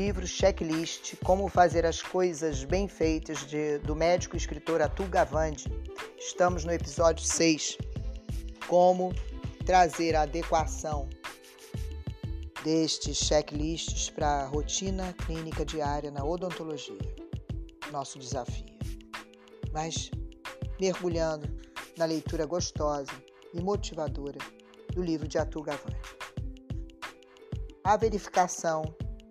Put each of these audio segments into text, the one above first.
livro Checklist Como Fazer as Coisas Bem Feitas de, do médico e escritor Atul Gawande. Estamos no episódio 6. Como trazer a adequação destes checklists para a rotina clínica diária na odontologia. Nosso desafio. Mas mergulhando na leitura gostosa e motivadora do livro de Atul Gawande. A verificação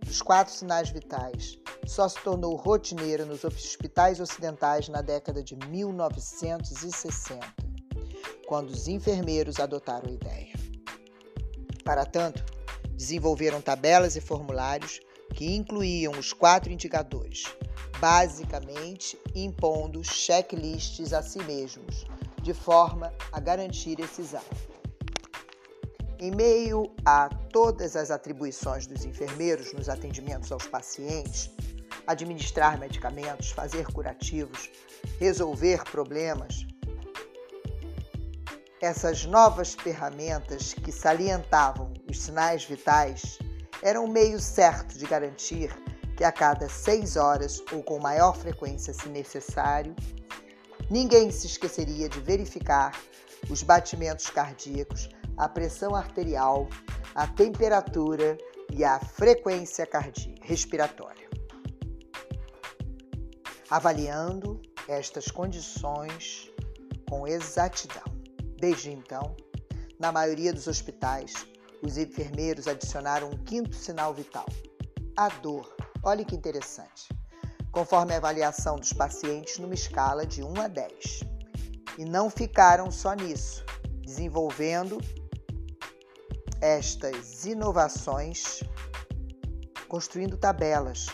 dos quatro sinais vitais só se tornou rotineira nos hospitais ocidentais na década de 1960, quando os enfermeiros adotaram a ideia. Para tanto, desenvolveram tabelas e formulários que incluíam os quatro indicadores, basicamente impondo checklists a si mesmos, de forma a garantir esse exame. Em meio a todas as atribuições dos enfermeiros nos atendimentos aos pacientes, administrar medicamentos, fazer curativos, resolver problemas, essas novas ferramentas que salientavam os sinais vitais eram um meio certo de garantir que a cada seis horas ou com maior frequência, se necessário, ninguém se esqueceria de verificar os batimentos cardíacos a pressão arterial, a temperatura e a frequência cardíaca respiratória. Avaliando estas condições com exatidão. Desde então, na maioria dos hospitais, os enfermeiros adicionaram um quinto sinal vital, a dor. Olha que interessante. Conforme a avaliação dos pacientes numa escala de 1 a 10. E não ficaram só nisso, desenvolvendo estas inovações construindo tabelas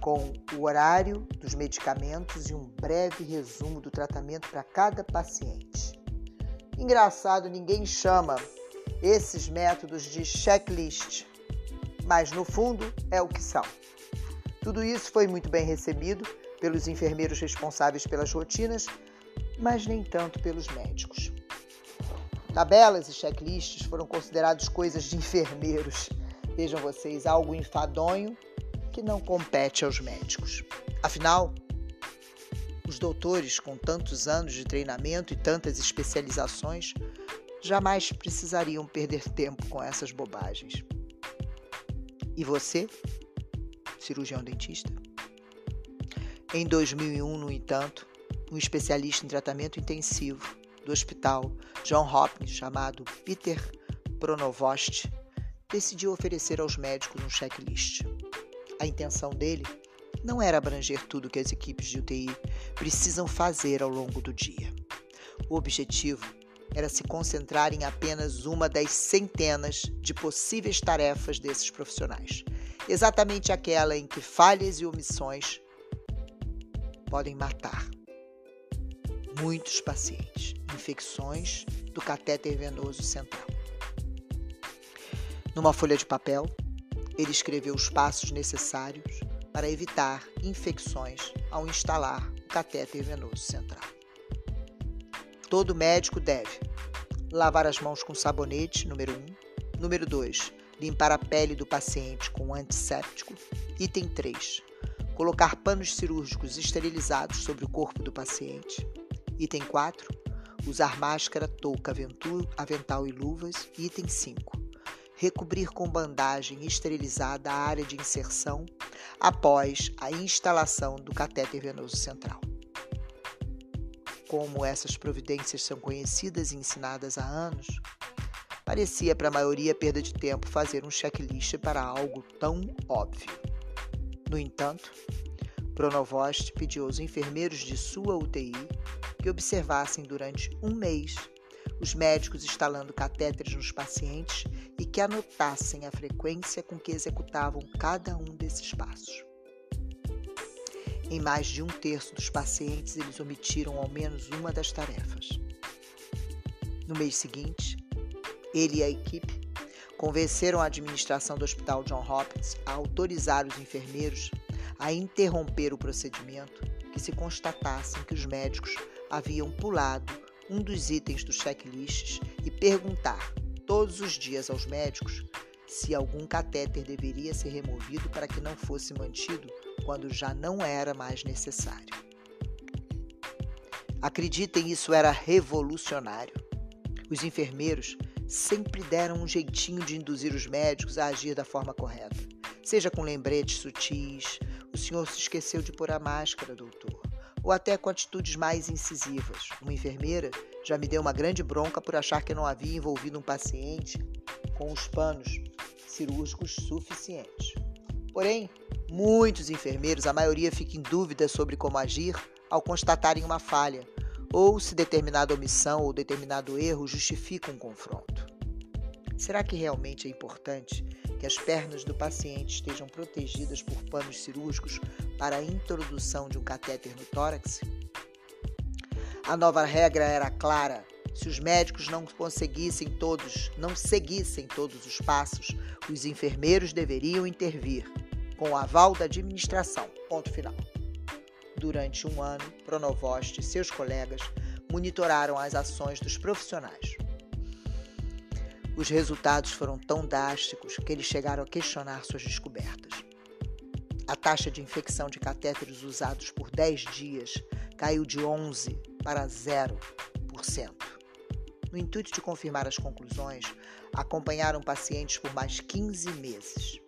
com o horário dos medicamentos e um breve resumo do tratamento para cada paciente. Engraçado, ninguém chama esses métodos de checklist, mas no fundo é o que são. Tudo isso foi muito bem recebido pelos enfermeiros responsáveis pelas rotinas, mas nem tanto pelos médicos. Tabelas e checklists foram considerados coisas de enfermeiros. Vejam vocês, algo enfadonho que não compete aos médicos. Afinal, os doutores com tantos anos de treinamento e tantas especializações jamais precisariam perder tempo com essas bobagens. E você, cirurgião dentista? Em 2001, no entanto, um especialista em tratamento intensivo do hospital John Hopkins, chamado Peter Pronovost, decidiu oferecer aos médicos um checklist. A intenção dele não era abranger tudo que as equipes de UTI precisam fazer ao longo do dia. O objetivo era se concentrar em apenas uma das centenas de possíveis tarefas desses profissionais, exatamente aquela em que falhas e omissões podem matar muitos pacientes infecções do catéter venoso central. Numa folha de papel, ele escreveu os passos necessários para evitar infecções ao instalar o catéter venoso central. Todo médico deve lavar as mãos com sabonete, número 1. Um. Número 2. Limpar a pele do paciente com antisséptico. Item 3. Colocar panos cirúrgicos esterilizados sobre o corpo do paciente. Item 4. Usar máscara, touca, avental e luvas. Item 5. Recobrir com bandagem esterilizada a área de inserção após a instalação do catéter venoso central. Como essas providências são conhecidas e ensinadas há anos, parecia para a maioria perda de tempo fazer um checklist para algo tão óbvio. No entanto, Pronovost pediu aos enfermeiros de sua UTI que observassem durante um mês os médicos instalando catéteres nos pacientes e que anotassem a frequência com que executavam cada um desses passos. Em mais de um terço dos pacientes, eles omitiram ao menos uma das tarefas. No mês seguinte, ele e a equipe convenceram a administração do Hospital John Hopkins a autorizar os enfermeiros a interromper o procedimento que se constatassem que os médicos haviam pulado um dos itens do checklist e perguntar todos os dias aos médicos se algum catéter deveria ser removido para que não fosse mantido quando já não era mais necessário. Acreditem, isso era revolucionário. Os enfermeiros sempre deram um jeitinho de induzir os médicos a agir da forma correta, seja com lembretes sutis, o senhor se esqueceu de pôr a máscara, doutor, ou até com atitudes mais incisivas. Uma enfermeira já me deu uma grande bronca por achar que não havia envolvido um paciente com os panos cirúrgicos suficientes. Porém, muitos enfermeiros, a maioria fica em dúvida sobre como agir ao constatarem uma falha ou se determinada omissão ou determinado erro justifica um confronto. Será que realmente é importante que as pernas do paciente estejam protegidas por panos cirúrgicos para a introdução de um catéter no tórax? A nova regra era clara: se os médicos não conseguissem todos, não seguissem todos os passos, os enfermeiros deveriam intervir, com o aval da administração. Ponto final. Durante um ano, Pronovost e seus colegas monitoraram as ações dos profissionais. Os resultados foram tão drásticos que eles chegaram a questionar suas descobertas. A taxa de infecção de catéteres usados por 10 dias caiu de 11 para 0%. No intuito de confirmar as conclusões, acompanharam pacientes por mais 15 meses.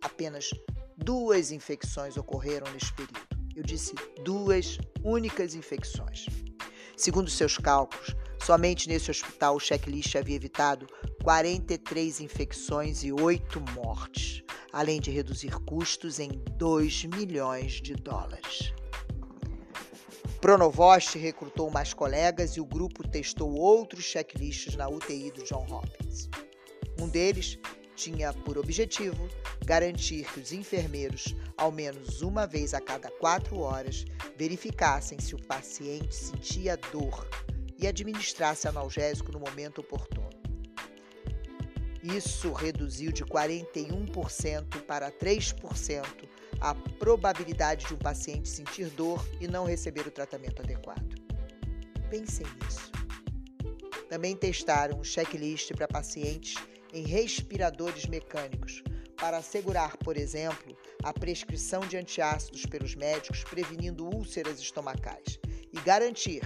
Apenas duas infecções ocorreram neste período. Eu disse duas únicas infecções. Segundo seus cálculos, somente nesse hospital o checklist havia evitado 43 infecções e 8 mortes, além de reduzir custos em 2 milhões de dólares. Pronovost recrutou mais colegas e o grupo testou outros checklists na UTI do John Hopkins. Um deles tinha por objetivo garantir que os enfermeiros, ao menos uma vez a cada quatro horas, verificassem se o paciente sentia dor e administrasse analgésico no momento oportuno. Isso reduziu de 41% para 3% a probabilidade de um paciente sentir dor e não receber o tratamento adequado. Pensem nisso. Também testaram um checklist para pacientes em respiradores mecânicos para assegurar, por exemplo, a prescrição de antiácidos pelos médicos prevenindo úlceras estomacais e garantir,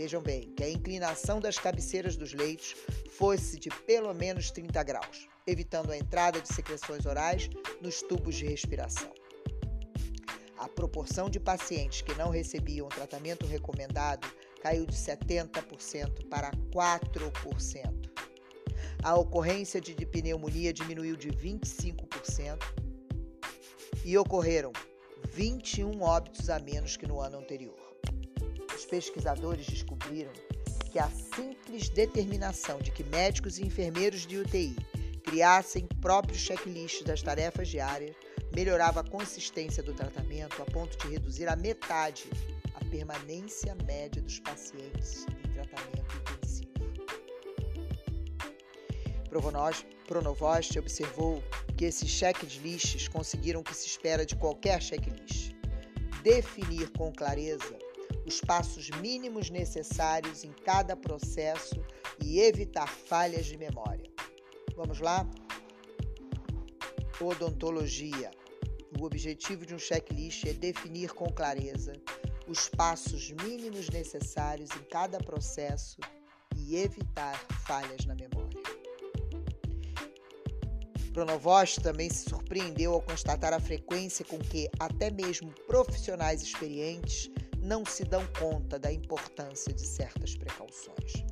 vejam bem, que a inclinação das cabeceiras dos leitos fosse de pelo menos 30 graus, evitando a entrada de secreções orais nos tubos de respiração. A proporção de pacientes que não recebiam o tratamento recomendado caiu de 70% para 4% a ocorrência de pneumonia diminuiu de 25% e ocorreram 21 óbitos a menos que no ano anterior. Pesquisadores descobriram que a simples determinação de que médicos e enfermeiros de UTI criassem próprios checklists das tarefas diárias melhorava a consistência do tratamento a ponto de reduzir a metade a permanência média dos pacientes em tratamento intensivo. Pronovost observou que esses checklists conseguiram o que se espera de qualquer checklist: definir com clareza os passos mínimos necessários em cada processo e evitar falhas de memória. Vamos lá? Odontologia. O objetivo de um checklist é definir com clareza os passos mínimos necessários em cada processo e evitar falhas na memória. Pronovost também se surpreendeu ao constatar a frequência com que até mesmo profissionais experientes não se dão conta da importância de certas precauções.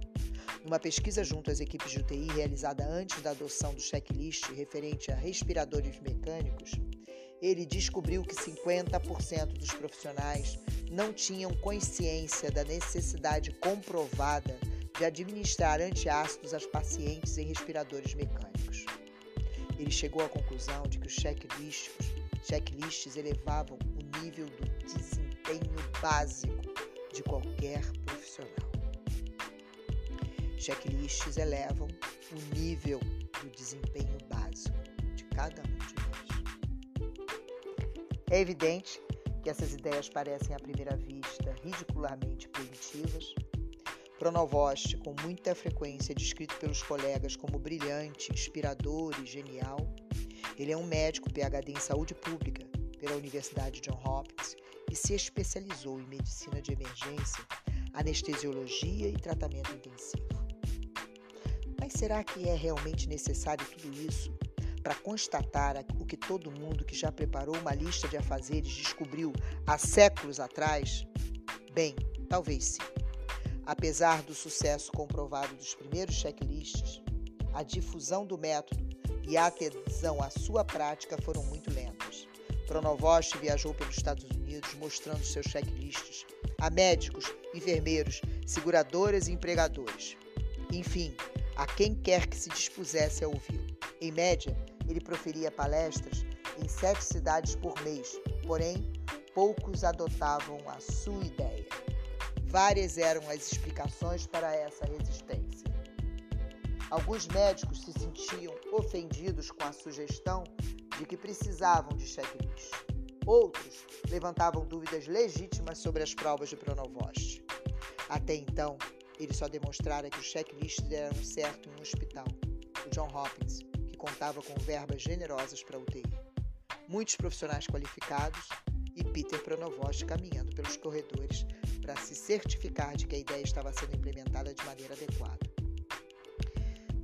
Numa pesquisa junto às equipes de UTI realizada antes da adoção do checklist referente a respiradores mecânicos, ele descobriu que 50% dos profissionais não tinham consciência da necessidade comprovada de administrar antiácidos aos pacientes em respiradores mecânicos ele chegou à conclusão de que os checklists, checklists elevavam o nível do desempenho básico de qualquer profissional. Checklists elevam o nível do desempenho básico de cada um de nós. É evidente que essas ideias parecem à primeira vista ridicularmente primitivas, Pronovost, com muita frequência descrito pelos colegas como brilhante, inspirador e genial, ele é um médico PhD em saúde pública pela Universidade John Hopkins e se especializou em medicina de emergência, anestesiologia e tratamento intensivo. Mas será que é realmente necessário tudo isso para constatar o que todo mundo que já preparou uma lista de afazeres descobriu há séculos atrás? Bem, talvez sim. Apesar do sucesso comprovado dos primeiros checklists, a difusão do método e a adesão à sua prática foram muito lentas. Pronovost viajou pelos Estados Unidos mostrando seus checklists a médicos, enfermeiros, seguradoras e empregadores. Enfim, a quem quer que se dispusesse a ouvi-lo. Em média, ele proferia palestras em sete cidades por mês, porém, poucos adotavam a sua ideia. Várias eram as explicações para essa resistência. Alguns médicos se sentiam ofendidos com a sugestão de que precisavam de checklist. Outros levantavam dúvidas legítimas sobre as provas de Pronovost. Até então, ele só demonstrara que os checklists deram certo em um hospital, o John Hopkins, que contava com verbas generosas para UTI. Muitos profissionais qualificados e Peter Pronovost caminhando pelos corredores para se certificar de que a ideia estava sendo implementada de maneira adequada.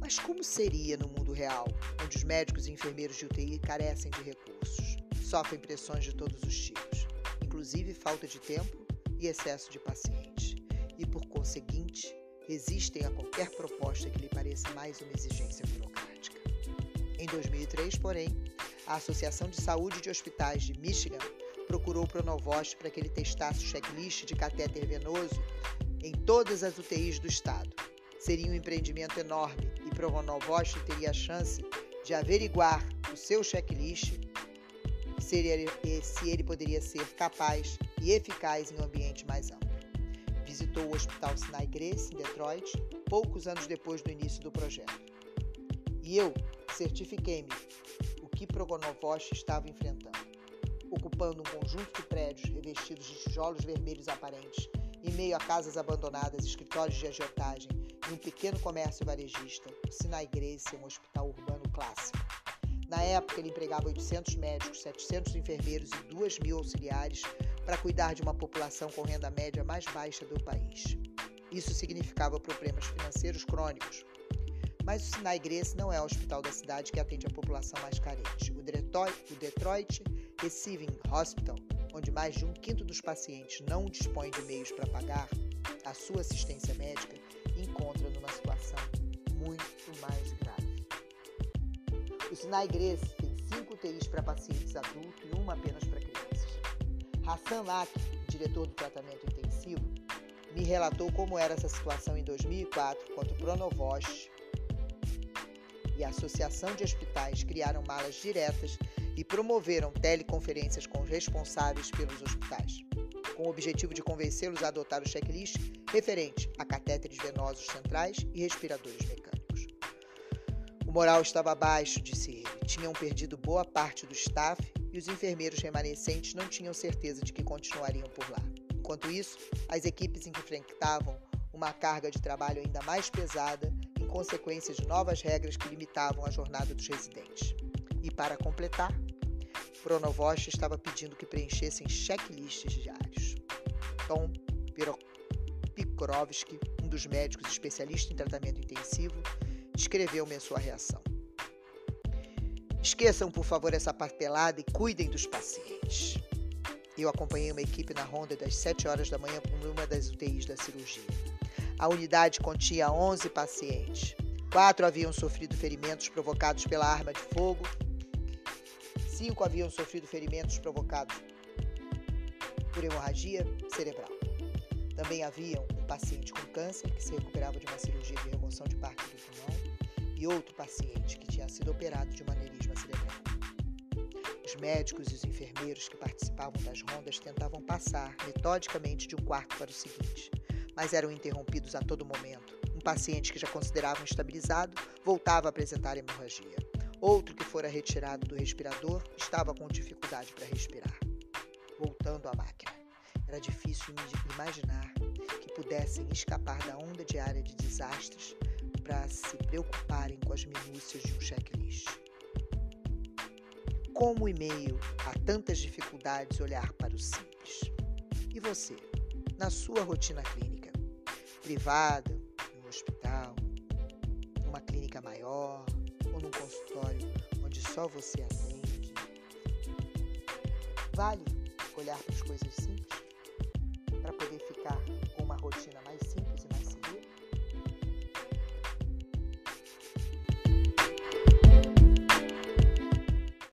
Mas como seria no mundo real, onde os médicos e enfermeiros de UTI carecem de recursos, sofrem pressões de todos os tipos, inclusive falta de tempo e excesso de pacientes, e por conseguinte, resistem a qualquer proposta que lhe pareça mais uma exigência burocrática. Em 2003, porém, a Associação de Saúde de Hospitais de Michigan procurou o Pronovost para que ele testasse o checklist de catéter venoso em todas as UTIs do estado. Seria um empreendimento enorme Pronovost teria a chance de averiguar o seu checklist se ele, se ele poderia ser capaz e eficaz em um ambiente mais amplo. Visitou o Hospital Sinai Grace, em Detroit, poucos anos depois do início do projeto. E eu certifiquei-me o que Pronovost estava enfrentando ocupando um conjunto de prédios revestidos de tijolos vermelhos aparentes, em meio a casas abandonadas, escritórios de agiotagem e um pequeno comércio varejista, o Sinai Grace é um hospital urbano clássico. Na época, ele empregava 800 médicos, 700 enfermeiros e 2 mil auxiliares para cuidar de uma população com renda média mais baixa do país. Isso significava problemas financeiros crônicos. Mas o Sinai Grace não é o hospital da cidade que atende a população mais carente. O Detroit, o Detroit Receiving Hospital, onde mais de um quinto dos pacientes não dispõe de meios para pagar a sua assistência médica, encontra numa situação muito mais grave. O Sinai Grace tem cinco UTIs para pacientes adultos e uma apenas para crianças. Hassan Lak, diretor do tratamento intensivo, me relatou como era essa situação em 2004, quando o Pronovost e a Associação de Hospitais criaram malas diretas e promoveram teleconferências com os responsáveis pelos hospitais, com o objetivo de convencê-los a adotar o checklist referente a catéteres venosos centrais e respiradores mecânicos. O moral estava baixo, disse ele. Tinham perdido boa parte do staff e os enfermeiros remanescentes não tinham certeza de que continuariam por lá. Enquanto isso, as equipes enfrentavam uma carga de trabalho ainda mais pesada em consequência de novas regras que limitavam a jornada dos residentes. E para completar, Pronovost estava pedindo que preenchessem checklists diários. Tom Pikrovski, um dos médicos especialistas em tratamento intensivo, descreveu-me a sua reação. Esqueçam, por favor, essa papelada e cuidem dos pacientes. Eu acompanhei uma equipe na ronda das 7 horas da manhã por uma das UTIs da cirurgia. A unidade continha 11 pacientes. Quatro haviam sofrido ferimentos provocados pela arma de fogo Cinco haviam sofrido ferimentos provocados por hemorragia cerebral. Também havia um paciente com câncer que se recuperava de uma cirurgia de remoção de parte do pulmão e outro paciente que tinha sido operado de um aneurisma cerebral. Os médicos e os enfermeiros que participavam das rondas tentavam passar metodicamente de um quarto para o seguinte, mas eram interrompidos a todo momento. Um paciente que já consideravam estabilizado voltava a apresentar hemorragia. Outro que fora retirado do respirador estava com dificuldade para respirar. Voltando à máquina. Era difícil imaginar que pudessem escapar da onda diária de desastres para se preocuparem com as minúcias de um checklist. Como e meio a tantas dificuldades olhar para o simples? E você, na sua rotina clínica, privada, no hospital, numa clínica maior ou num consultório onde só você atende? Vale olhar para as coisas simples para poder ficar com uma rotina mais